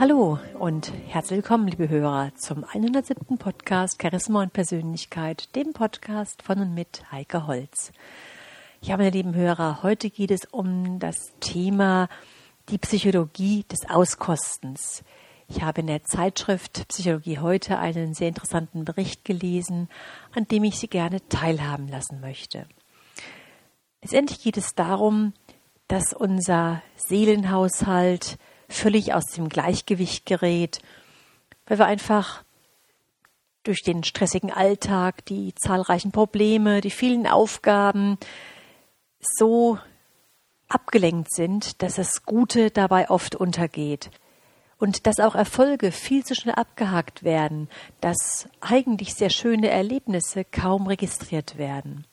Hallo und herzlich willkommen, liebe Hörer, zum 107. Podcast Charisma und Persönlichkeit, dem Podcast von und mit Heike Holz. Ja, meine lieben Hörer, heute geht es um das Thema die Psychologie des Auskostens. Ich habe in der Zeitschrift Psychologie heute einen sehr interessanten Bericht gelesen, an dem ich Sie gerne teilhaben lassen möchte. Letztendlich geht es darum, dass unser Seelenhaushalt völlig aus dem Gleichgewicht gerät, weil wir einfach durch den stressigen Alltag, die zahlreichen Probleme, die vielen Aufgaben so abgelenkt sind, dass das Gute dabei oft untergeht. Und dass auch Erfolge viel zu schnell abgehakt werden, dass eigentlich sehr schöne Erlebnisse kaum registriert werden.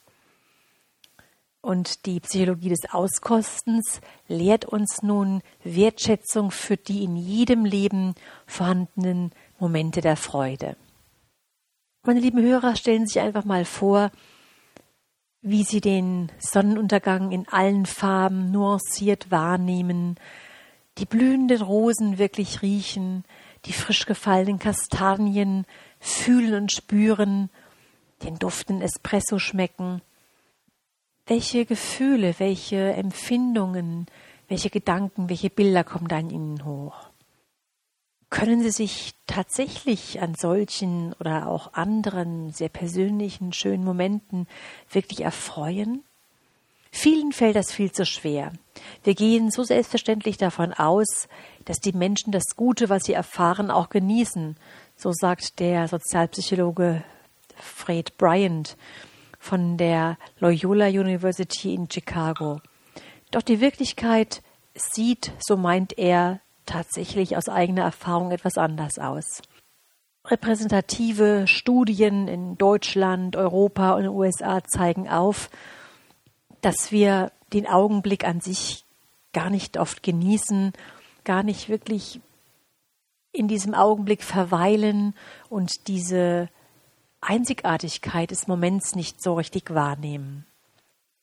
Und die Psychologie des Auskostens lehrt uns nun Wertschätzung für die in jedem Leben vorhandenen Momente der Freude. Meine lieben Hörer, stellen Sie sich einfach mal vor, wie Sie den Sonnenuntergang in allen Farben nuanciert wahrnehmen, die blühenden Rosen wirklich riechen, die frisch gefallenen Kastanien fühlen und spüren, den duftenden Espresso schmecken welche Gefühle, welche Empfindungen, welche Gedanken, welche Bilder kommen da in Ihnen hoch? Können Sie sich tatsächlich an solchen oder auch anderen sehr persönlichen, schönen Momenten wirklich erfreuen? Vielen fällt das viel zu schwer. Wir gehen so selbstverständlich davon aus, dass die Menschen das Gute, was sie erfahren, auch genießen. So sagt der Sozialpsychologe Fred Bryant von der Loyola University in Chicago. Doch die Wirklichkeit sieht, so meint er, tatsächlich aus eigener Erfahrung etwas anders aus. Repräsentative Studien in Deutschland, Europa und den USA zeigen auf, dass wir den Augenblick an sich gar nicht oft genießen, gar nicht wirklich in diesem Augenblick verweilen und diese Einzigartigkeit des Moments nicht so richtig wahrnehmen.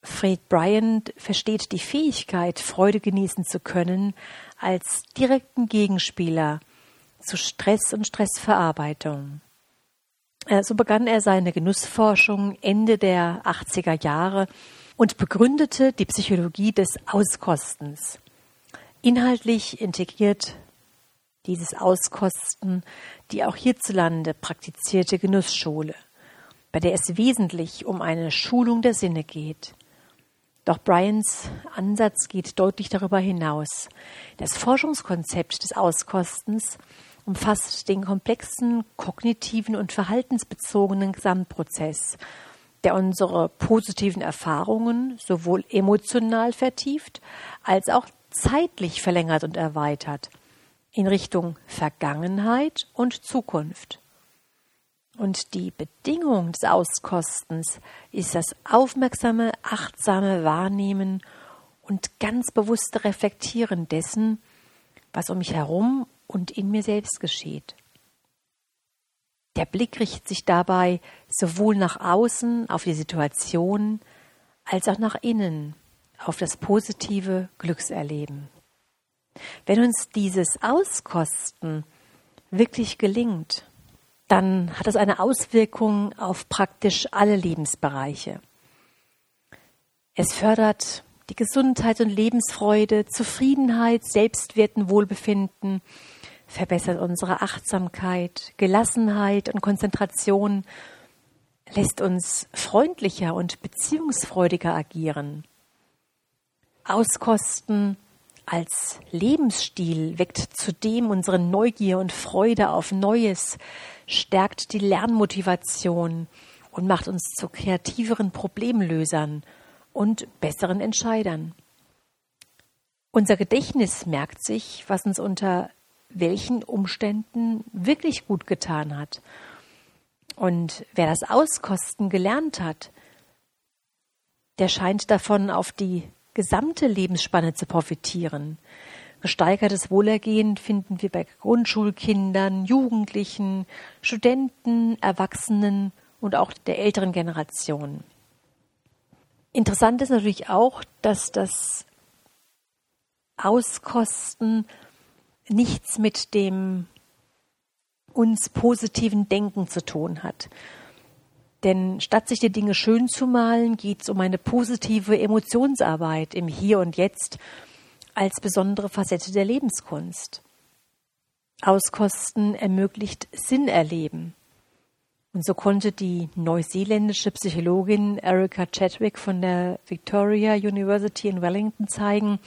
Fred Bryant versteht die Fähigkeit, Freude genießen zu können, als direkten Gegenspieler zu Stress und Stressverarbeitung. Äh, so begann er seine Genussforschung Ende der 80er Jahre und begründete die Psychologie des Auskostens. Inhaltlich integriert dieses Auskosten die auch hierzulande praktizierte Genussschule, bei der es wesentlich um eine Schulung der Sinne geht. Doch Bryans Ansatz geht deutlich darüber hinaus. Das Forschungskonzept des Auskostens umfasst den komplexen kognitiven und verhaltensbezogenen Gesamtprozess, der unsere positiven Erfahrungen sowohl emotional vertieft als auch zeitlich verlängert und erweitert – in Richtung Vergangenheit und Zukunft. Und die Bedingung des Auskostens ist das aufmerksame, achtsame Wahrnehmen und ganz bewusste Reflektieren dessen, was um mich herum und in mir selbst geschieht. Der Blick richtet sich dabei sowohl nach außen auf die Situation als auch nach innen auf das positive Glückserleben. Wenn uns dieses Auskosten wirklich gelingt, dann hat es eine Auswirkung auf praktisch alle Lebensbereiche. Es fördert die Gesundheit und Lebensfreude, Zufriedenheit, Selbstwert und Wohlbefinden, verbessert unsere Achtsamkeit, Gelassenheit und Konzentration, lässt uns freundlicher und beziehungsfreudiger agieren. Auskosten als Lebensstil weckt zudem unsere Neugier und Freude auf Neues, stärkt die Lernmotivation und macht uns zu kreativeren Problemlösern und besseren Entscheidern. Unser Gedächtnis merkt sich, was uns unter welchen Umständen wirklich gut getan hat. Und wer das Auskosten gelernt hat, der scheint davon auf die gesamte Lebensspanne zu profitieren. Gesteigertes Wohlergehen finden wir bei Grundschulkindern, Jugendlichen, Studenten, Erwachsenen und auch der älteren Generation. Interessant ist natürlich auch, dass das Auskosten nichts mit dem uns positiven Denken zu tun hat. Denn statt sich die Dinge schön zu malen, geht es um eine positive Emotionsarbeit im Hier und Jetzt als besondere Facette der Lebenskunst. Auskosten ermöglicht Sinn erleben. Und so konnte die neuseeländische Psychologin Erika Chadwick von der Victoria University in Wellington zeigen,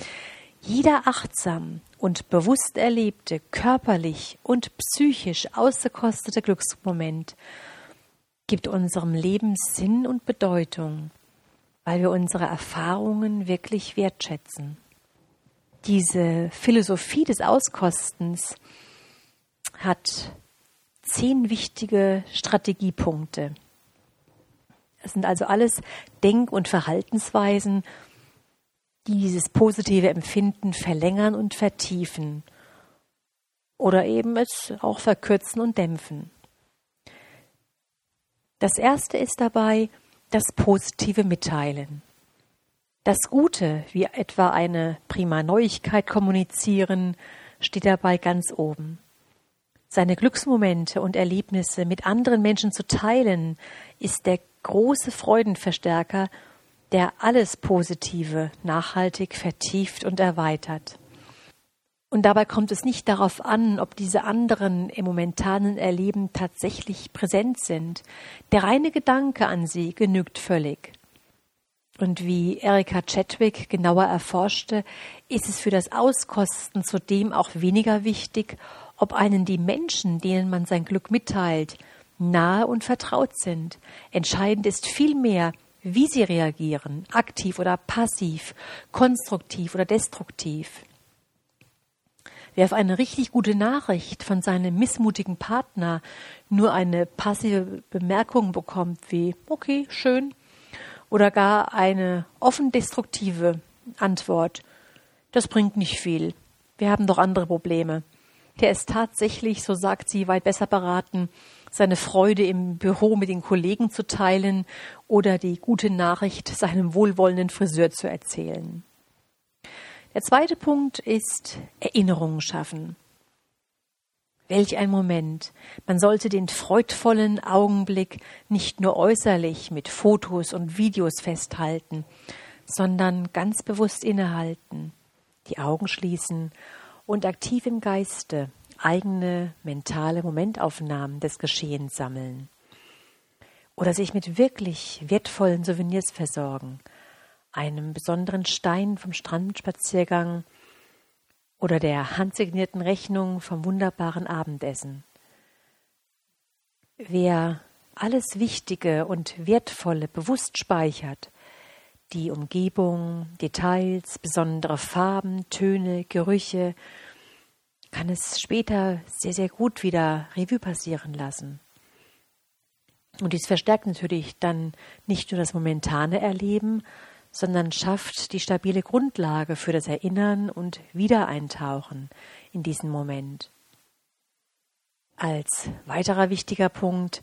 jeder achtsam und bewusst erlebte, körperlich und psychisch ausgekostete Glücksmoment gibt unserem Leben Sinn und Bedeutung, weil wir unsere Erfahrungen wirklich wertschätzen. Diese Philosophie des Auskostens hat zehn wichtige Strategiepunkte. Es sind also alles Denk- und Verhaltensweisen, die dieses positive Empfinden verlängern und vertiefen oder eben es auch verkürzen und dämpfen. Das erste ist dabei das positive Mitteilen. Das Gute, wie etwa eine prima Neuigkeit kommunizieren, steht dabei ganz oben. Seine Glücksmomente und Erlebnisse mit anderen Menschen zu teilen, ist der große Freudenverstärker, der alles Positive nachhaltig vertieft und erweitert. Und dabei kommt es nicht darauf an, ob diese anderen im momentanen Erleben tatsächlich präsent sind. Der reine Gedanke an sie genügt völlig. Und wie Erika Chadwick genauer erforschte, ist es für das Auskosten zudem auch weniger wichtig, ob einen die Menschen, denen man sein Glück mitteilt, nahe und vertraut sind. Entscheidend ist vielmehr, wie sie reagieren, aktiv oder passiv, konstruktiv oder destruktiv. Wer auf eine richtig gute Nachricht von seinem missmutigen Partner nur eine passive Bemerkung bekommt wie okay, schön oder gar eine offen destruktive Antwort, das bringt nicht viel. Wir haben doch andere Probleme. Der ist tatsächlich, so sagt sie, weit besser beraten, seine Freude im Büro mit den Kollegen zu teilen oder die gute Nachricht seinem wohlwollenden Friseur zu erzählen. Der zweite Punkt ist Erinnerungen schaffen. Welch ein Moment. Man sollte den freudvollen Augenblick nicht nur äußerlich mit Fotos und Videos festhalten, sondern ganz bewusst innehalten, die Augen schließen und aktiv im Geiste eigene mentale Momentaufnahmen des Geschehens sammeln. Oder sich mit wirklich wertvollen Souvenirs versorgen, einem besonderen Stein vom Strandspaziergang oder der handsignierten Rechnung vom wunderbaren Abendessen. Wer alles Wichtige und Wertvolle bewusst speichert, die Umgebung, Details, besondere Farben, Töne, Gerüche, kann es später sehr, sehr gut wieder Revue passieren lassen. Und dies verstärkt natürlich dann nicht nur das momentane Erleben, sondern schafft die stabile Grundlage für das Erinnern und Wiedereintauchen in diesen Moment. Als weiterer wichtiger Punkt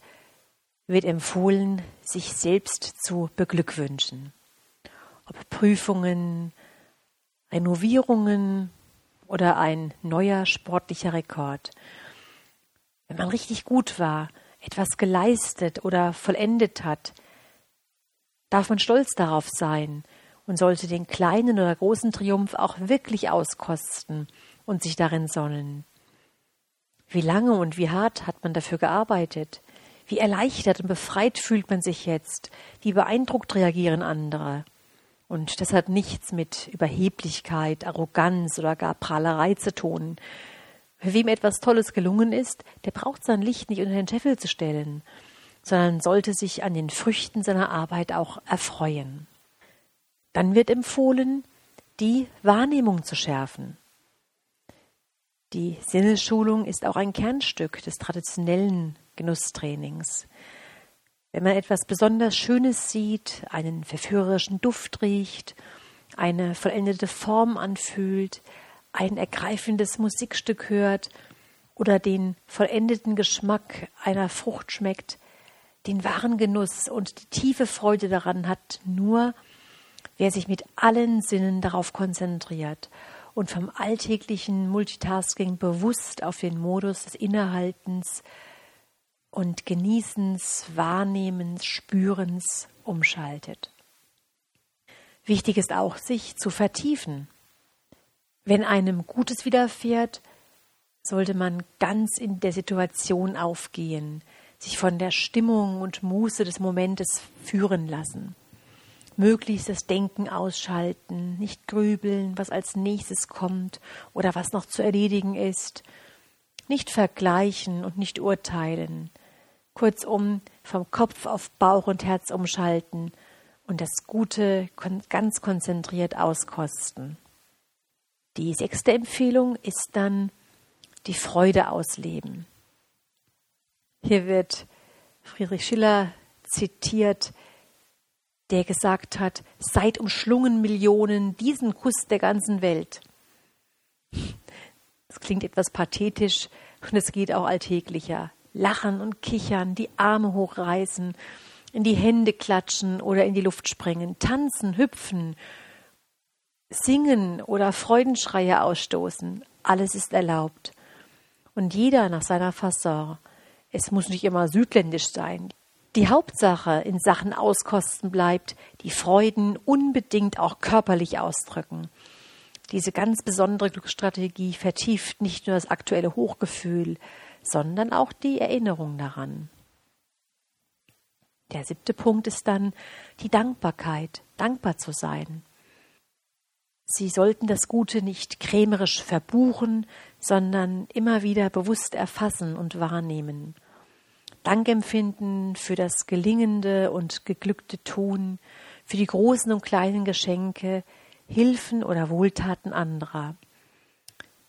wird empfohlen, sich selbst zu beglückwünschen. Ob Prüfungen, Renovierungen oder ein neuer sportlicher Rekord. Wenn man richtig gut war, etwas geleistet oder vollendet hat, darf man stolz darauf sein und sollte den kleinen oder großen Triumph auch wirklich auskosten und sich darin sonnen. Wie lange und wie hart hat man dafür gearbeitet? Wie erleichtert und befreit fühlt man sich jetzt? Wie beeindruckt reagieren andere? Und das hat nichts mit Überheblichkeit, Arroganz oder gar Prahlerei zu tun. Wem etwas Tolles gelungen ist, der braucht sein Licht nicht unter den Scheffel zu stellen, sondern sollte sich an den Früchten seiner Arbeit auch erfreuen. Dann wird empfohlen, die Wahrnehmung zu schärfen. Die Sinnesschulung ist auch ein Kernstück des traditionellen Genusstrainings. Wenn man etwas besonders Schönes sieht, einen verführerischen Duft riecht, eine vollendete Form anfühlt, ein ergreifendes Musikstück hört oder den vollendeten Geschmack einer Frucht schmeckt, den wahren Genuss und die tiefe Freude daran hat nur, wer sich mit allen Sinnen darauf konzentriert und vom alltäglichen Multitasking bewusst auf den Modus des Innehaltens und Genießens, Wahrnehmens, Spürens umschaltet. Wichtig ist auch, sich zu vertiefen. Wenn einem Gutes widerfährt, sollte man ganz in der Situation aufgehen, sich von der Stimmung und Muße des Momentes führen lassen. Möglichst das Denken ausschalten, nicht grübeln, was als nächstes kommt oder was noch zu erledigen ist, nicht vergleichen und nicht urteilen, kurzum vom Kopf auf Bauch und Herz umschalten und das Gute ganz konzentriert auskosten. Die sechste Empfehlung ist dann die Freude ausleben. Hier wird Friedrich Schiller zitiert, der gesagt hat, seid umschlungen Millionen diesen Kuss der ganzen Welt. Das klingt etwas pathetisch und es geht auch alltäglicher. Lachen und kichern, die Arme hochreißen, in die Hände klatschen oder in die Luft springen, tanzen, hüpfen, singen oder Freudenschreie ausstoßen. Alles ist erlaubt. Und jeder nach seiner Fasson. Es muss nicht immer südländisch sein. Die Hauptsache in Sachen Auskosten bleibt, die Freuden unbedingt auch körperlich ausdrücken. Diese ganz besondere Glücksstrategie vertieft nicht nur das aktuelle Hochgefühl, sondern auch die Erinnerung daran. Der siebte Punkt ist dann die Dankbarkeit, dankbar zu sein. Sie sollten das Gute nicht krämerisch verbuchen, sondern immer wieder bewusst erfassen und wahrnehmen. Dank empfinden für das gelingende und geglückte Tun, für die großen und kleinen Geschenke, Hilfen oder Wohltaten anderer.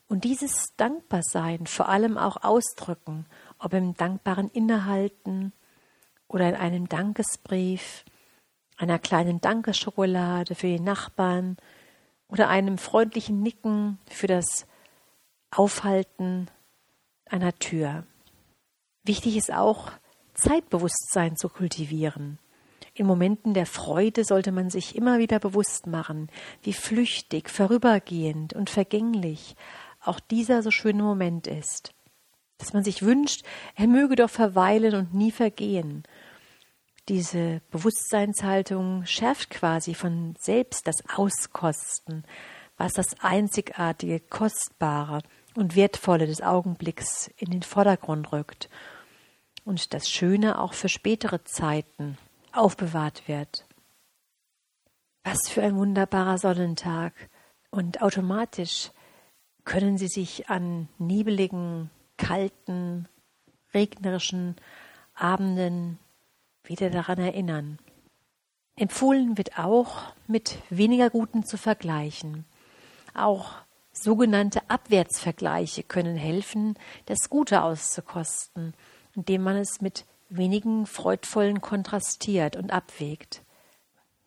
Und dieses Dankbarsein vor allem auch ausdrücken, ob im dankbaren Innehalten, oder in einem Dankesbrief, einer kleinen Dankeschokolade für die Nachbarn oder einem freundlichen Nicken für das Aufhalten einer Tür. Wichtig ist auch, Zeitbewusstsein zu kultivieren. In Momenten der Freude sollte man sich immer wieder bewusst machen, wie flüchtig, vorübergehend und vergänglich auch dieser so schöne Moment ist dass man sich wünscht, er möge doch verweilen und nie vergehen. Diese Bewusstseinshaltung schärft quasi von selbst das Auskosten, was das einzigartige, kostbare und wertvolle des Augenblicks in den Vordergrund rückt und das Schöne auch für spätere Zeiten aufbewahrt wird. Was für ein wunderbarer Sonnentag und automatisch können Sie sich an nebeligen kalten, regnerischen Abenden wieder daran erinnern. Empfohlen wird auch, mit weniger Guten zu vergleichen. Auch sogenannte Abwärtsvergleiche können helfen, das Gute auszukosten, indem man es mit wenigen freudvollen kontrastiert und abwägt.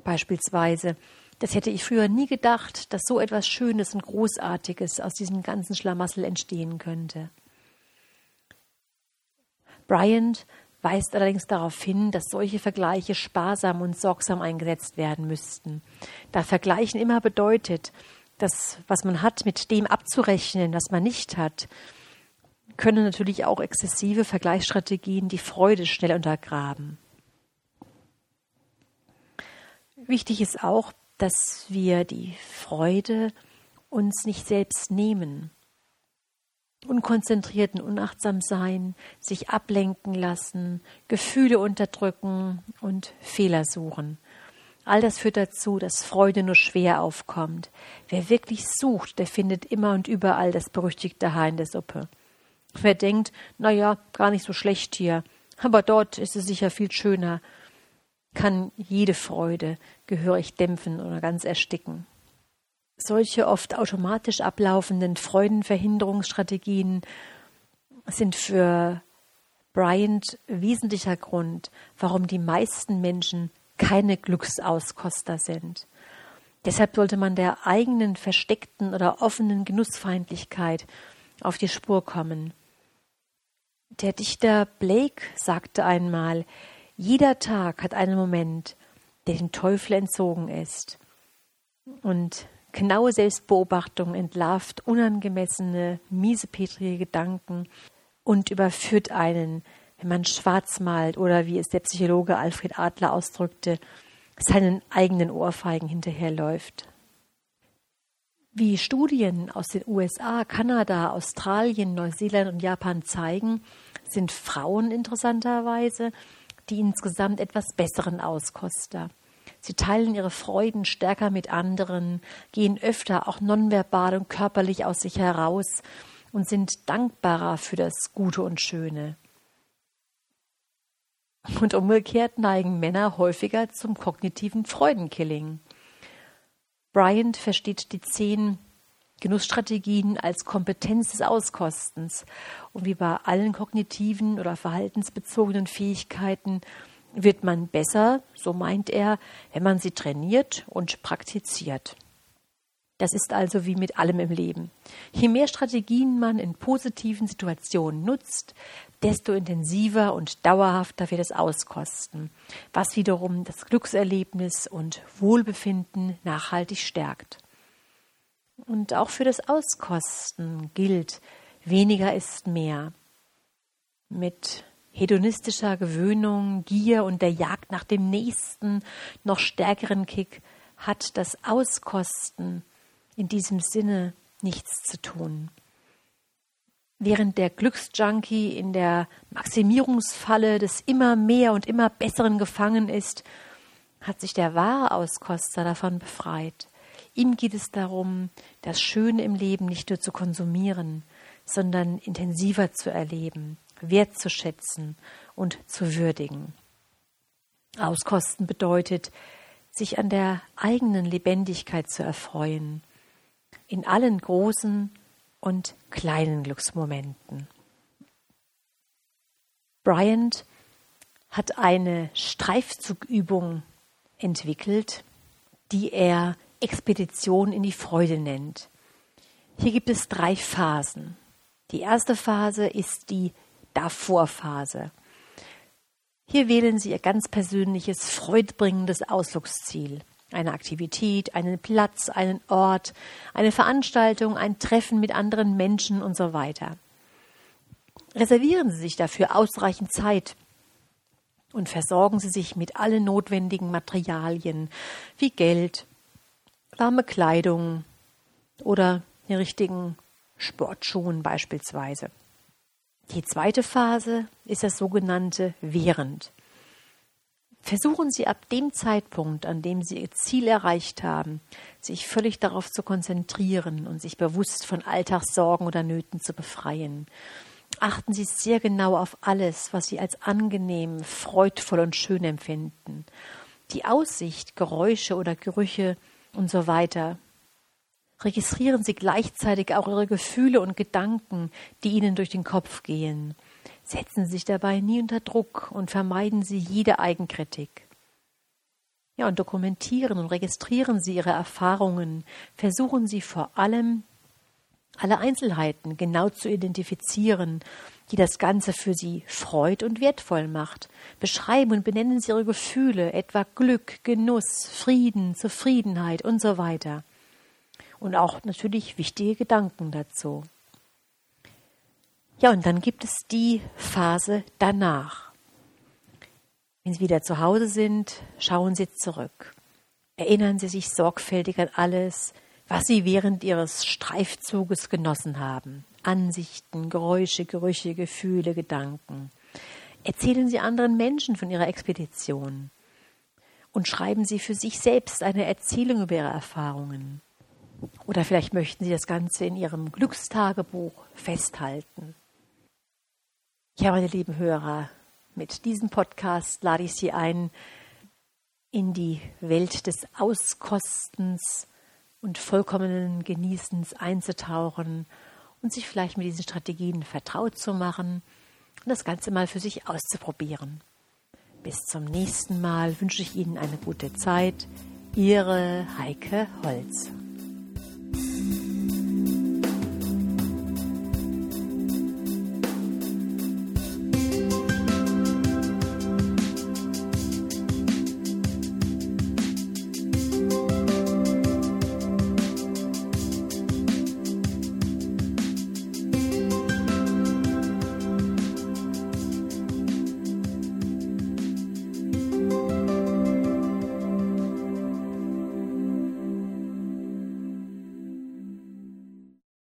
Beispielsweise, das hätte ich früher nie gedacht, dass so etwas Schönes und Großartiges aus diesem ganzen Schlamassel entstehen könnte. Bryant weist allerdings darauf hin, dass solche Vergleiche sparsam und sorgsam eingesetzt werden müssten. Da Vergleichen immer bedeutet, das, was man hat, mit dem abzurechnen, was man nicht hat, können natürlich auch exzessive Vergleichsstrategien die Freude schnell untergraben. Wichtig ist auch, dass wir die Freude uns nicht selbst nehmen unkonzentrierten unachtsam sein, sich ablenken lassen, Gefühle unterdrücken und Fehler suchen. All das führt dazu, dass Freude nur schwer aufkommt. Wer wirklich sucht, der findet immer und überall das berüchtigte Haar in der Suppe. Wer denkt, na ja, gar nicht so schlecht hier, aber dort ist es sicher viel schöner, kann jede Freude gehörig dämpfen oder ganz ersticken. Solche oft automatisch ablaufenden Freudenverhinderungsstrategien sind für Bryant wesentlicher Grund, warum die meisten Menschen keine Glücksauskoster sind. Deshalb sollte man der eigenen versteckten oder offenen Genussfeindlichkeit auf die Spur kommen. Der Dichter Blake sagte einmal, jeder Tag hat einen Moment, der dem Teufel entzogen ist. Und genaue Selbstbeobachtung entlarvt unangemessene, miesepetrige Gedanken und überführt einen, wenn man schwarz malt oder wie es der Psychologe Alfred Adler ausdrückte, seinen eigenen Ohrfeigen hinterherläuft. Wie Studien aus den USA, Kanada, Australien, Neuseeland und Japan zeigen, sind Frauen interessanterweise die insgesamt etwas besseren Auskoster. Sie teilen ihre Freuden stärker mit anderen, gehen öfter auch nonverbal und körperlich aus sich heraus und sind dankbarer für das Gute und Schöne. Und umgekehrt neigen Männer häufiger zum kognitiven Freudenkilling. Bryant versteht die zehn Genussstrategien als Kompetenz des Auskostens. Und wie bei allen kognitiven oder verhaltensbezogenen Fähigkeiten wird man besser, so meint er, wenn man sie trainiert und praktiziert. Das ist also wie mit allem im Leben. Je mehr Strategien man in positiven Situationen nutzt, desto intensiver und dauerhafter wird es auskosten, was wiederum das Glückserlebnis und Wohlbefinden nachhaltig stärkt. Und auch für das Auskosten gilt, weniger ist mehr. Mit hedonistischer Gewöhnung, Gier und der Jagd nach dem nächsten, noch stärkeren Kick hat das Auskosten in diesem Sinne nichts zu tun. Während der Glücksjunkie in der Maximierungsfalle des immer mehr und immer besseren gefangen ist, hat sich der wahre Auskoster davon befreit. Ihm geht es darum, das Schöne im Leben nicht nur zu konsumieren, sondern intensiver zu erleben, wertzuschätzen und zu würdigen. Auskosten bedeutet, sich an der eigenen Lebendigkeit zu erfreuen, in allen großen und kleinen Glücksmomenten. Bryant hat eine Streifzugübung entwickelt, die er Expedition in die Freude nennt. Hier gibt es drei Phasen. Die erste Phase ist die Davor-Phase. Hier wählen Sie Ihr ganz persönliches, freudbringendes Ausflugsziel. Eine Aktivität, einen Platz, einen Ort, eine Veranstaltung, ein Treffen mit anderen Menschen und so weiter. Reservieren Sie sich dafür ausreichend Zeit und versorgen Sie sich mit allen notwendigen Materialien wie Geld, warme Kleidung oder den richtigen Sportschuhen beispielsweise. Die zweite Phase ist das sogenannte Während. Versuchen Sie ab dem Zeitpunkt, an dem Sie Ihr Ziel erreicht haben, sich völlig darauf zu konzentrieren und sich bewusst von Alltagssorgen oder Nöten zu befreien. Achten Sie sehr genau auf alles, was Sie als angenehm, freudvoll und schön empfinden. Die Aussicht, Geräusche oder Gerüche und so weiter. Registrieren Sie gleichzeitig auch Ihre Gefühle und Gedanken, die Ihnen durch den Kopf gehen. Setzen Sie sich dabei nie unter Druck und vermeiden Sie jede Eigenkritik. Ja, und dokumentieren und registrieren Sie Ihre Erfahrungen. Versuchen Sie vor allem, alle Einzelheiten genau zu identifizieren die das Ganze für sie freud und wertvoll macht. Beschreiben und benennen sie ihre Gefühle, etwa Glück, Genuss, Frieden, Zufriedenheit und so weiter. Und auch natürlich wichtige Gedanken dazu. Ja, und dann gibt es die Phase danach. Wenn Sie wieder zu Hause sind, schauen Sie zurück. Erinnern Sie sich sorgfältig an alles, was Sie während Ihres Streifzuges genossen haben. Ansichten, Geräusche, Gerüche, Gefühle, Gedanken. Erzählen Sie anderen Menschen von Ihrer Expedition und schreiben Sie für sich selbst eine Erzählung über Ihre Erfahrungen. Oder vielleicht möchten Sie das Ganze in Ihrem Glückstagebuch festhalten. Ja, meine lieben Hörer, mit diesem Podcast lade ich Sie ein, in die Welt des Auskostens und vollkommenen Genießens einzutauchen und sich vielleicht mit diesen Strategien vertraut zu machen und das Ganze mal für sich auszuprobieren. Bis zum nächsten Mal wünsche ich Ihnen eine gute Zeit. Ihre Heike Holz.